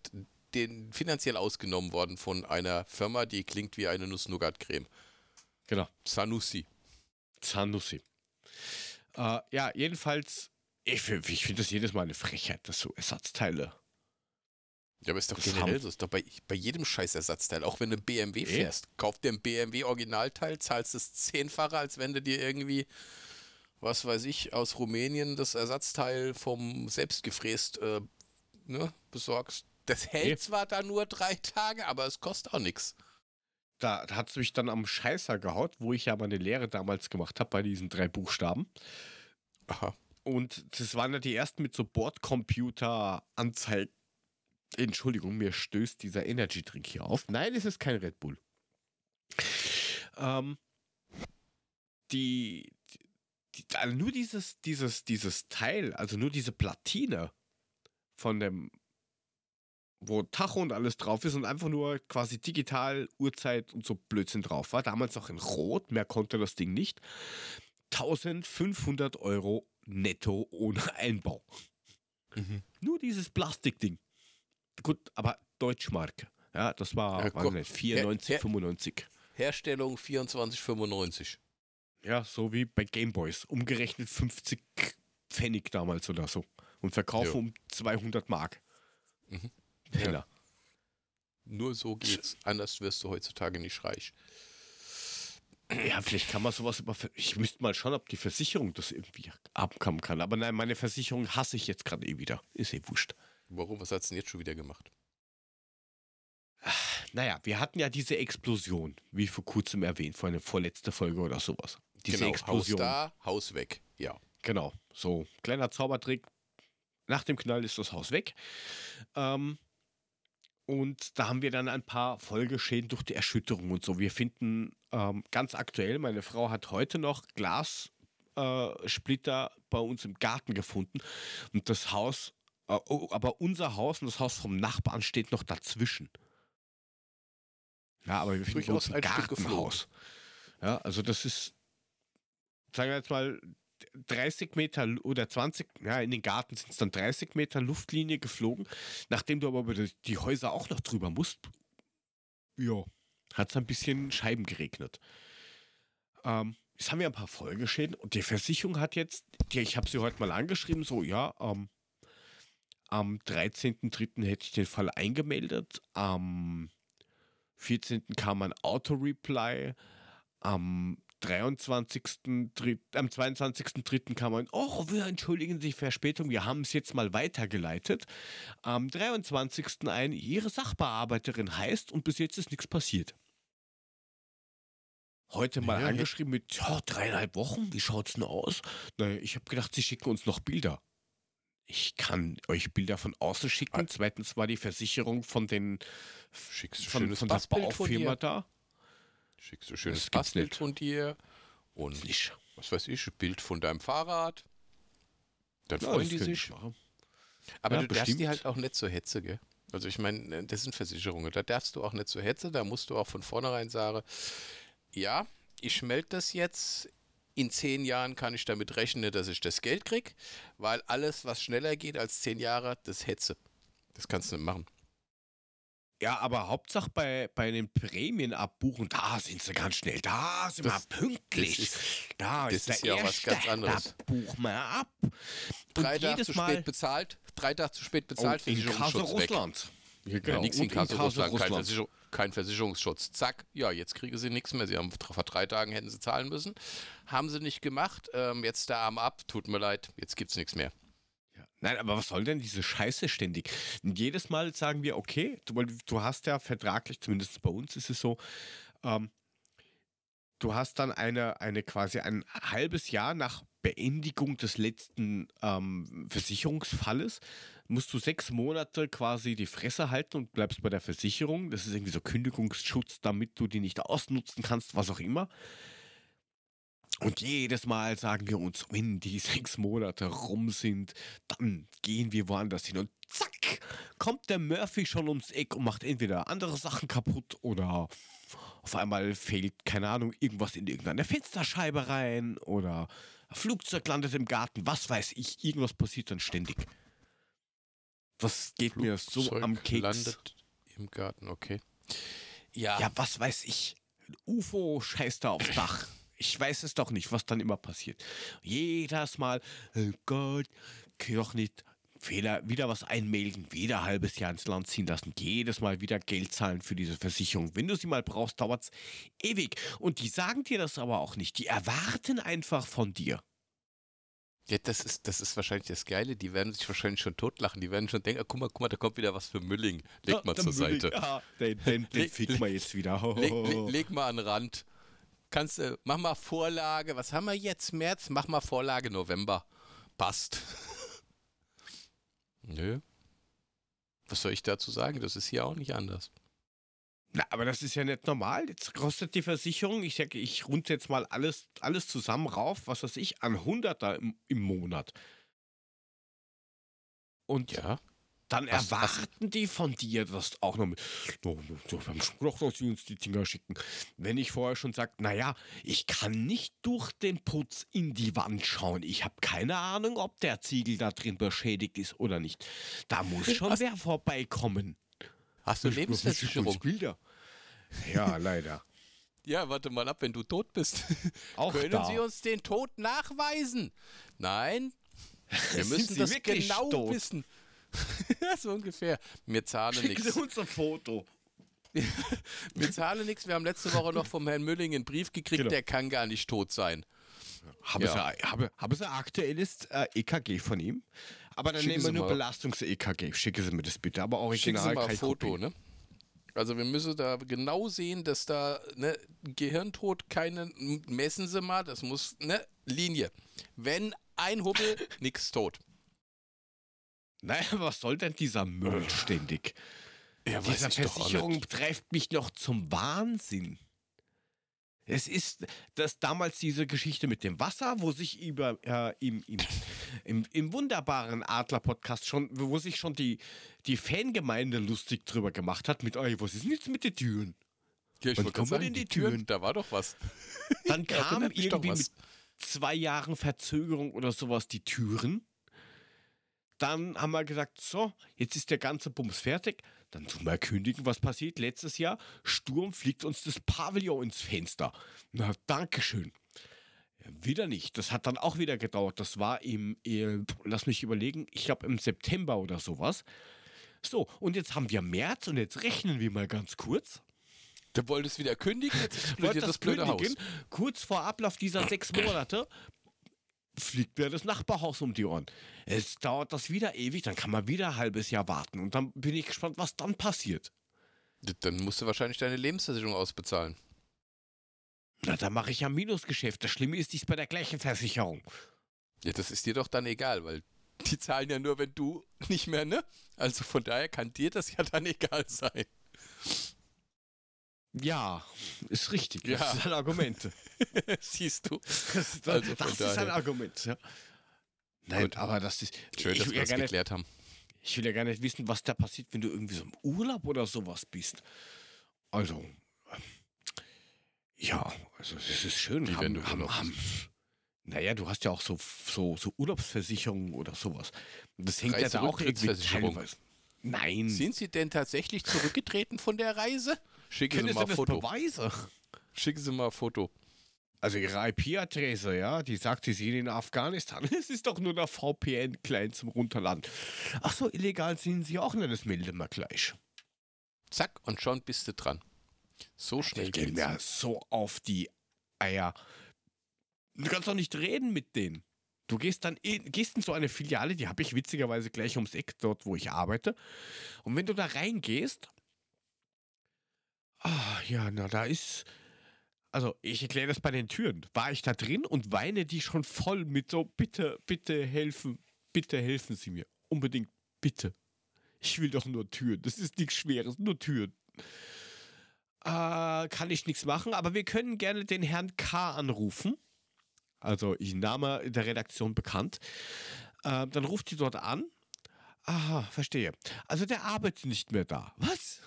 den finanziell ausgenommen worden von einer Firma, die klingt wie eine Nuss-Nougat-Creme. Genau. Sanusi. Zanussi. Äh, ja, jedenfalls, ich, ich finde das jedes Mal eine Frechheit, dass so Ersatzteile. Ja, aber ist doch Das generell haben- so. Ist doch bei, bei jedem scheiß Ersatzteil. Auch wenn du BMW fährst, kauf dir ein BMW Originalteil, zahlst es zehnfacher, als wenn du dir irgendwie, was weiß ich, aus Rumänien das Ersatzteil vom selbstgefräst äh, ne, besorgst. Das hält Eh. zwar da nur drei Tage, aber es kostet auch nichts. Da hat es mich dann am Scheißer gehaut, wo ich ja meine Lehre damals gemacht habe bei diesen drei Buchstaben. Aha. Und das waren ja die ersten mit so Bordcomputer-Anzeigen. Entschuldigung, mir stößt dieser Energy-Drink hier auf. Nein, es ist kein Red Bull. Ähm, die, also nur dieses, dieses, dieses Teil, also nur diese Platine von dem, wo Tacho und alles drauf ist und einfach nur quasi digital Uhrzeit und so Blödsinn drauf war. Damals noch in Rot, mehr konnte das Ding nicht. 1500 Euro netto ohne Einbau. Mhm. Nur dieses Plastikding. Gut, aber Deutschmarke. Ja, das war, Ja, nicht, 94, ja, ja. 95. Herstellung 2495. Ja, so wie bei Gameboys. Umgerechnet 50 Pfennig damals oder so. Und verkaufen Jo. um 200 Mark. Mhm. Penner. Nur so geht's. Anders wirst du heutzutage nicht reich. Ja. vielleicht kann man sowas über. Ich müsste mal schauen, ob die Versicherung das irgendwie abkommen kann. Aber nein, meine Versicherung hasse ich jetzt gerade eh wieder. Ist eh wurscht. Warum? Was hat's denn jetzt schon wieder gemacht? Naja, wir hatten ja diese Explosion, wie vor kurzem erwähnt, vor einer vorletzte Folge oder sowas. Diese genau, Explosion. Haus da, Haus weg. Ja. Genau, so kleiner Zaubertrick. Nach dem Knall ist das Haus weg. Ähm, und da haben wir dann ein paar Folgeschäden durch die Erschütterung und so. Wir finden ähm, ganz aktuell, meine Frau hat heute noch Glassplitter äh, bei uns im Garten gefunden. Und das Haus, äh, oh, aber unser Haus und das Haus vom Nachbarn steht noch dazwischen. Ja, aber wir finden uns ein Gartenhaus. Ja, also das ist, sagen wir jetzt mal, 30 Meter oder 20, ja, in den Garten sind es dann 30 Meter Luftlinie geflogen. Nachdem du aber über die- die Häuser auch noch drüber musst, ja, hat es ein bisschen Scheiben geregnet. Ähm, jetzt haben wir ein paar Folgeschäden und die Versicherung hat jetzt, die, ich habe sie heute mal angeschrieben, so, ja, ähm, am 13.03. hätte ich den Fall eingemeldet, am 14. kam ein Auto-Reply, am 23.3., am 22.3. kam ein, oh, wir entschuldigen sich Verspätung, wir haben es jetzt mal weitergeleitet. Am 23. ein, Ihre Sachbearbeiterin heißt und bis jetzt ist nichts passiert. Heute mal Ja, angeschrieben mit, ja, dreieinhalb Wochen, wie schaut's denn aus? Na, ich habe gedacht, Sie schicken uns noch Bilder. Ich kann euch Bilder von außen schicken. Ah. Zweitens war die Versicherung von den Schickst von, von der Baufirma da. Schickst du schönes nicht. von dir. Und Nicht. was weiß ich, Bild von deinem Fahrrad. Dann Ja, freuen die sich. Aber Ja, du darfst bestimmt. die halt auch nicht zur Hetze, gell? Also ich meine, das sind Versicherungen. Da darfst du auch nicht zur Hetze. Da musst du auch von vornherein sagen, ja, ich melde das jetzt. In zehn Jahren kann ich damit rechnen, dass ich das Geld kriege, weil alles, was schneller geht als zehn Jahre, das Hetze. Das kannst du nicht machen. Ja, aber Hauptsache bei, bei den Prämien abbuchen, da sind sie ganz schnell. Da sind Das- wir pünktlich. das ist- da das ist der ist ja was ganz anderes. Da buchen wir ab. Drei Tage zu Mal spät bezahlt, drei Tage zu spät bezahlt, und in Kasse Versicherungsschutz weg. Russland. Ja, Ja, genau. nichts Und in Kasse Kasse Russland, kein. Versicherung, kein Versicherungsschutz. Zack, ja, jetzt kriegen sie nichts mehr. Sie haben vor drei Tagen hätten sie zahlen müssen. Haben sie nicht gemacht. Ähm, jetzt der Arm ab, tut mir leid, jetzt gibt's nichts mehr. Nein, aber was soll denn diese Scheiße ständig? Und jedes Mal sagen wir, okay, du, du hast ja vertraglich, zumindest bei uns ist es so, ähm, du hast dann eine, eine quasi ein halbes Jahr nach Beendigung des letzten ähm, Versicherungsfalles, musst du sechs Monate quasi die Fresse halten und bleibst bei der Versicherung. Das ist irgendwie so Kündigungsschutz, damit du die nicht ausnutzen kannst, was auch immer. Und jedes Mal sagen wir uns, wenn die sechs Monate rum sind, dann gehen wir woanders hin. Und zack, kommt der Murphy schon ums Eck und macht entweder andere Sachen kaputt oder auf einmal fehlt, keine Ahnung, irgendwas in irgendeine Fensterscheibe rein oder ein Flugzeug landet im Garten, was weiß ich, irgendwas passiert dann ständig. Das geht mir so Flugzeug am Keks. landet im Garten, okay. Ja, Ja, was weiß ich. Ein UFO scheißt da aufs Dach. Ich weiß es doch nicht, was dann immer passiert. Jedes Mal, oh Gott, kann doch nicht Fehler, wieder was einmelden, wieder ein halbes Jahr ins Land ziehen lassen, jedes Mal wieder Geld zahlen für diese Versicherung. Wenn du sie mal brauchst, dauert es ewig. Und die sagen dir das aber auch nicht. Die erwarten einfach von dir. ja das, ist, das ist wahrscheinlich das Geile. Die werden sich wahrscheinlich schon totlachen. Die werden schon denken, ah, guck mal, guck mal, da kommt wieder was für Mülling. Leg mal Ja, zur Mülling, Seite. Ja, den, den, den Leg- wir jetzt wieder. Leg, leg, leg mal an den Rand. Kannst du, mach mal Vorlage. Was haben wir jetzt? März? Mach mal Vorlage November. Passt. Nö. Was soll ich dazu sagen? Das ist hier auch nicht anders. Na, aber das ist ja nicht normal. Jetzt kostet die Versicherung, ich sage, ich rund jetzt mal alles, alles zusammen rauf, was weiß ich, an 100er im, im Monat. Und Ja. Dann Was- was- erwarten die von dir das auch noch mit. So, wir haben schon gedacht, dass sie uns die Dinger schicken. Wenn ich vorher schon sage, naja, ich kann nicht durch den Putz in die Wand schauen. Ich habe keine Ahnung, ob der Ziegel da drin beschädigt ist oder nicht. Da muss schon Was- wer vorbeikommen. Hast du Lebensversicherung? Bilder. Ja, leider. Ja, warte mal ab, wenn du tot bist. Auch Können da. Sie uns den Tod nachweisen? Nein. Wir müssen Sie das wirklich genau tot? wissen. so ungefähr. Wir zahlen Schicken Sie nichts. uns ein Foto. Wir zahlen nichts. Wir haben letzte Woche noch vom Herrn Mülling einen Brief gekriegt, Genau. der kann gar nicht tot sein. Haben, Ja. Sie, haben, haben Sie ein aktuelles äh, EKG von ihm? Aber dann Schicken nehmen wir nur. Belastungs-EKG. Schicken Sie mir das bitte. Aber Schicken original Sie mal ein Foto, ne? Also wir müssen da genau sehen, dass da ne, Gehirntod keine, messen Sie mal, das muss, ne, Linie. Wenn ein Hubbel, nix tot. Naja, was soll denn dieser Müll ständig? Ja, Diese Versicherung treibt mich noch zum Wahnsinn. Es ist das damals diese Geschichte mit dem Wasser, wo sich über äh, im, im, im, im wunderbaren Adler-Podcast schon, wo sich schon die, die Fangemeinde lustig drüber gemacht hat mit, ey, was ist denn jetzt mit den Türen? Ja, ich Wann kommen gerade denn sagen, die Türen? Da war doch was. Dann kam irgendwie mit zwei Jahren Verzögerung oder sowas die Türen. Dann haben wir gesagt, so, jetzt ist der ganze Bums fertig. Dann tun wir kündigen, was passiert. Letztes Jahr, Sturm fliegt uns das Pavillon ins Fenster. Na, Dankeschön. Ja, wieder nicht. Das hat dann auch wieder gedauert. Das war im, äh, lass mich überlegen, ich glaube im September oder sowas. So, und jetzt haben wir März und jetzt rechnen wir mal ganz kurz. Du wolltest wieder kündigen, jetzt Wollte explodiert das blöde kündigen. Haus. Kurz vor Ablauf dieser sechs Monate fliegt mir das Nachbarhaus um die Ohren. Es dauert das wieder ewig, dann kann man wieder ein halbes Jahr warten. Und dann bin ich gespannt, was dann passiert. Dann musst du wahrscheinlich deine Lebensversicherung ausbezahlen. Na, dann mache ich ja Minusgeschäft. Das Schlimme ist, die ist bei der gleichen Versicherung. Ja, das ist dir doch dann egal, weil die zahlen ja nur, wenn du nicht mehr, ne? Also von daher kann dir das ja dann egal sein. Ja, ist richtig. Ja. Das ist ein Argument. Siehst du? Das, das, Also das ist ein. Argument, ja. Nein, Gut. aber das ist. Schön, ich, dass will wir ja das nicht, geklärt haben. ich will ja gar nicht wissen, was da passiert, wenn du irgendwie so im Urlaub oder sowas bist. Also, ja, also es ist schön. Wie wenn du haben, Urlaub haben, naja, du hast ja auch so, so, so Urlaubsversicherungen oder sowas. Das hängt ja da auch irgendwie teilweise. Nein. Sind Sie denn tatsächlich zurückgetreten von der Reise? Schicken Können Sie mal ein Foto. beweisen? Schicken Sie mal ein Foto. Also ihre IP-Adresse, ja, die sagt, sie sind in Afghanistan. Es ist doch nur der VPN-Client zum Runterladen. Ach so, illegal sind sie auch nicht, das melden wir gleich. Zack, und schon bist du dran. So schnell gehen geht's. mir so auf die Eier. Du kannst doch nicht reden mit denen. Du gehst dann in, gehst in so eine Filiale, die habe ich witzigerweise gleich ums Eck, dort wo ich arbeite. Und wenn du da reingehst, ah ja, na da ist, also ich erkläre das bei den Türen. War ich da drin und weine die schon voll mit so, bitte, bitte helfen, bitte helfen Sie mir. Unbedingt, bitte. Ich will doch nur Türen. Das ist nichts Schweres, nur Türen. Äh, kann ich nichts machen, aber wir können gerne den Herrn K. anrufen. also ich Name in der Redaktion bekannt. Äh, dann ruft sie dort an. Aha, verstehe. Also der arbeitet nicht mehr da. Was?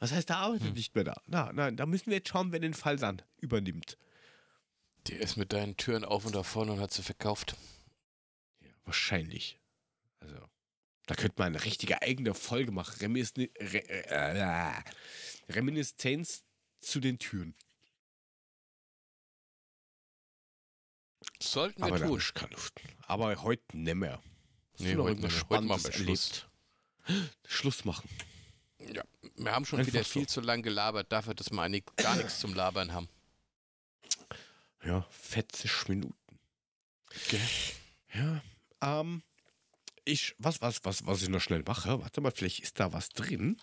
Was heißt, der arbeitet Hm. nicht mehr da? Na, nein, da müssen wir jetzt schauen, wer den Fall dann übernimmt. Der ist mit deinen Türen auf und davon und hat sie verkauft. Ja, wahrscheinlich. Also, da könnte man eine richtige eigene Folge machen. Reminiszen Re äh, Reminiszenz zu den Türen. Sollten wir Aber da tun. keine Luft. Aber heute nicht mehr. Nee, heute nicht. Heute machen wir Schluss. Schluss machen. Ja, wir haben schon Einfach wieder so. viel zu lang gelabert, dafür, dass wir eigentlich gar nichts zum Labern haben. Ja, 40 Minuten. Gell? Ja, ähm, ich, was, was, was, was ich noch schnell mache, warte mal, vielleicht ist da was drin.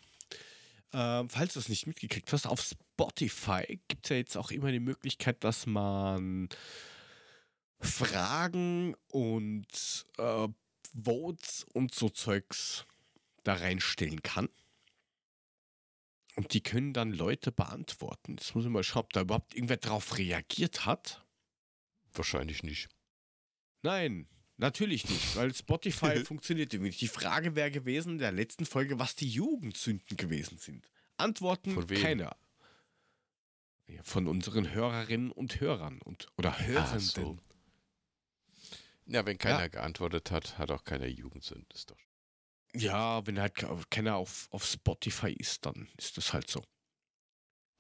Ähm, falls du es nicht mitgekriegt hast, auf Spotify gibt es ja jetzt auch immer die Möglichkeit, dass man Fragen und äh, Votes und so Zeugs da reinstellen kann. Und die können dann Leute beantworten. Jetzt muss ich mal schauen, ob da überhaupt irgendwer drauf reagiert hat. Wahrscheinlich nicht. Nein, natürlich nicht, weil Spotify funktioniert irgendwie nicht. Die Frage wäre gewesen in der letzten Folge, was die Jugendsünden gewesen sind. Antworten Von wem? keiner. Ja, von unseren Hörerinnen und Hörern und oder Hörenden. so. Ja, wenn keiner Ja. geantwortet hat, hat auch keiner Jugendsünde. Ist doch. Ja, wenn halt ke- keiner auf, auf Spotify ist, dann ist das halt so.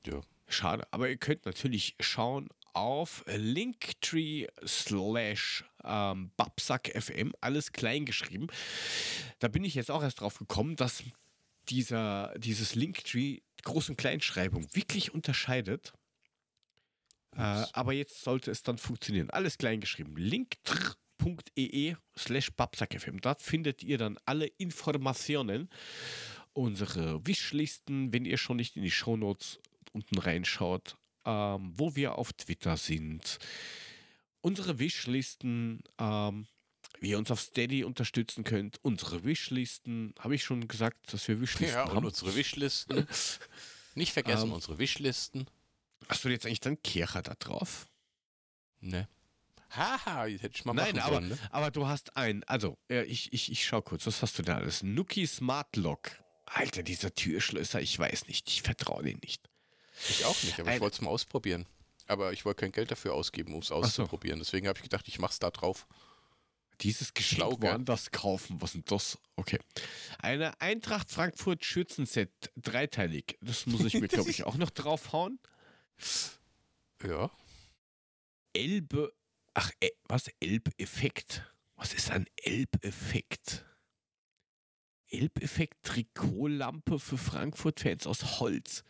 Ja. Schade. Aber ihr könnt natürlich schauen auf Linktree slash ähm, babsackfm, alles klein geschrieben. Da bin ich jetzt auch erst drauf gekommen, dass dieser, dieses Linktree Groß- und Kleinschreibung wirklich unterscheidet. Äh, aber jetzt sollte es dann funktionieren. Alles klein geschrieben. linktr.ee slash babsackfm. Dort findet ihr dann alle Informationen, unsere Wishlisten, wenn ihr schon nicht in die Shownotes unten reinschaut, ähm, wo wir auf Twitter sind, unsere Wishlisten, ähm, wie ihr uns auf Steady unterstützen könnt, unsere Wishlisten, habe ich schon gesagt, dass wir Wishlisten Ja, haben. unsere Wishlisten. Nicht vergessen, Ähm. unsere Wishlisten. Hast du jetzt eigentlich dann Kircher da drauf? Ne. Haha, jetzt hätte ich mal Nein, machen aber, sollen, ne? aber du hast einen, also ich, ich, ich schau kurz, was hast du da alles? Nuki Smart Lock. Alter, dieser Türschlösser, ich weiß nicht, ich vertraue den nicht. Ich auch nicht, aber Ein- ich wollte es mal ausprobieren. Aber ich wollte kein Geld dafür ausgeben, um es auszuprobieren. Deswegen habe ich gedacht, ich mach's da drauf. Dieses Geschenk woanders kaufen. Was ist das? Okay. Eine Eintracht Frankfurt Schürzenset, dreiteilig. Das muss ich mir, glaube ich, auch noch draufhauen. Ja. Elbe. Ach, äh, was? Elbeffekt? Was ist ein Elbeffekt? Elbeffekt Trikotlampe für Frankfurt-Fans aus Holz.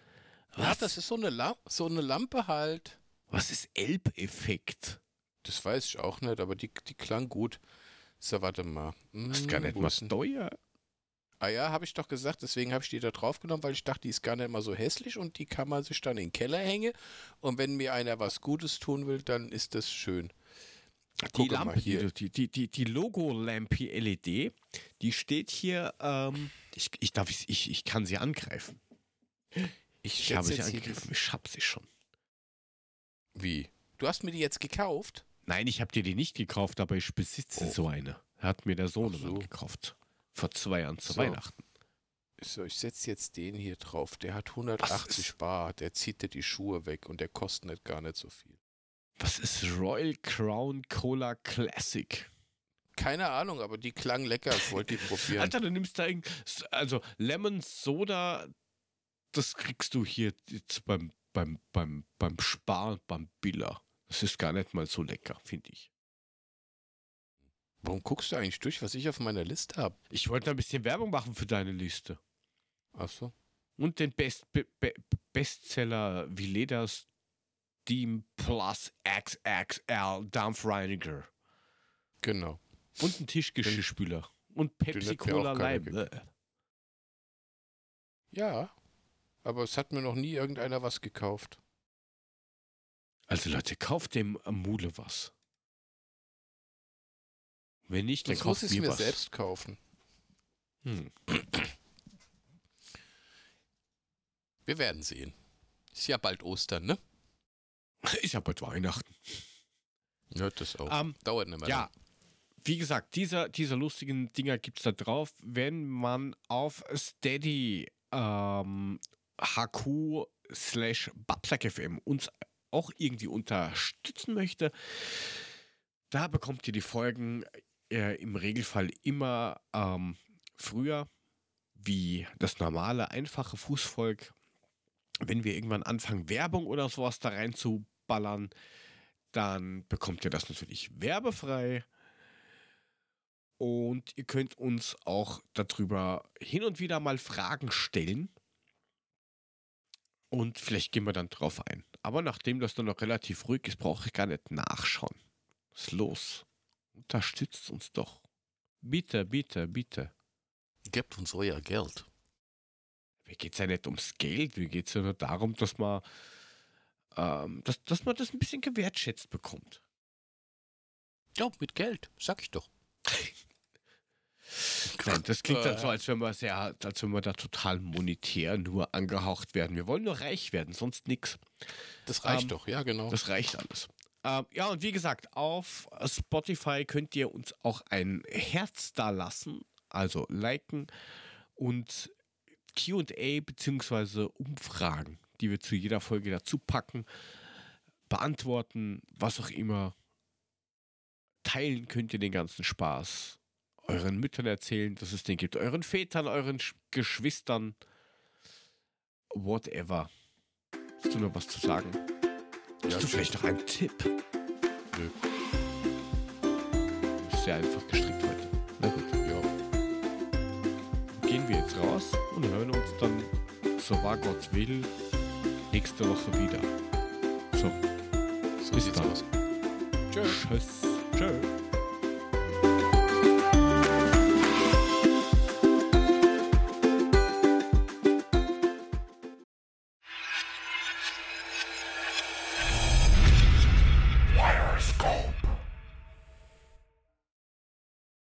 Ja, Was? das ist so eine, so eine Lampe halt. was ist Elbeffekt? Das weiß ich auch nicht, aber die, die klang gut. So, warte mal. Das ist Hm, gar nicht mal teuer. Ah ja, habe ich doch gesagt, deswegen habe ich die da drauf genommen, weil ich dachte, die ist gar nicht mal so hässlich und die kann man sich dann in den Keller hängen. Und wenn mir einer was Gutes tun will, dann ist das schön. Die Lampe, hier. die, die, die, die Logo-Lampe LED, die steht hier, ähm, ich, ich, darf, ich, ich, ich kann sie angreifen. Ich, Ich habe sie angegriffen, ich hab sie schon. Wie? Du hast mir die jetzt gekauft? Nein, ich habe dir die nicht gekauft, aber ich besitze Oh. so eine. Hat mir der Sohn so. gekauft. Vor zwei Jahren zu So. Weihnachten. So, ich setze jetzt den hier drauf. Der hat Was 180 ist- Bar. Der zieht dir die Schuhe weg und der kostet nicht gar nicht so viel. Was ist Royal Crown Cola Classic? Keine Ahnung, aber die klang lecker. Ich wollte die probieren. Alter, du nimmst da irgend, also Lemon Soda, das kriegst du hier jetzt beim, beim, beim, beim Spar, beim Biller. Das ist gar nicht mal so lecker, finde ich. Warum guckst du eigentlich durch, was ich auf meiner Liste habe? Ich wollte ein bisschen Werbung machen für deine Liste. Achso. Und den Best, Be, Be, Bestseller Veleda Steam Plus XXL Dampfreiniger. Genau. Und einen Tischgeschirrspüler. Und Pepsi Cola Lime. Ja. Aber es hat mir noch nie irgendeiner was gekauft. Also Leute, kauft dem Mule was. Wenn nicht, dann muss kauft ich mir mir was. selbst kaufen. Hm. Wir werden sehen. Ist ja bald Ostern, ne? Ist ja bald Weihnachten. Ja, das auch. Ähm, Dauert nicht mehr Ja, lang. wie gesagt, dieser, diese lustigen Dinger gibt es da drauf, wenn man auf Steady ähm, HQ slash FM uns auch irgendwie unterstützen möchte. Da bekommt ihr die Folgen äh, im Regelfall immer ähm, früher, wie das normale, einfache Fußvolk. Wenn wir irgendwann anfangen, Werbung oder sowas da reinzuballern, dann bekommt ihr das natürlich werbefrei. Und ihr könnt uns auch darüber hin und wieder mal Fragen stellen. Und vielleicht gehen wir dann drauf ein. Aber nachdem das nur noch relativ ruhig ist, brauche ich gar nicht nachschauen. Was ist los? Unterstützt uns doch. Bitte, bitte, bitte. Gebt uns euer Geld. Mir geht es ja nicht ums Geld, mir geht es ja nur darum, dass man, ähm, dass, dass man das ein bisschen gewertschätzt bekommt. Ja, mit Geld, sag ich doch. Nein, das klingt dann so, als wenn wir sehr, als wenn wir da total monetär nur angehaucht werden. Wir wollen nur reich werden, sonst nichts. Das reicht Ähm, doch, ja, genau. Das reicht alles. Ähm, ja, und wie gesagt, auf Spotify könnt ihr uns auch ein Herz da lassen, also liken und QA bzw. Umfragen, die wir zu jeder Folge dazu packen, beantworten, was auch immer. Teilen könnt ihr den ganzen Spaß. Euren Müttern erzählen, dass es den gibt. Euren Vätern, euren Sch Geschwistern. Whatever. Hast du noch was zu sagen? Hast du vielleicht noch einen Tipp? Nö. Ist sehr einfach gestrickt heute. Na gut. ja. Gehen wir jetzt raus und hören uns dann, so wahr Gott will, nächste Woche wieder. So, So Bis sieht's dann. aus. Tschüss. tschüss. Tschüss.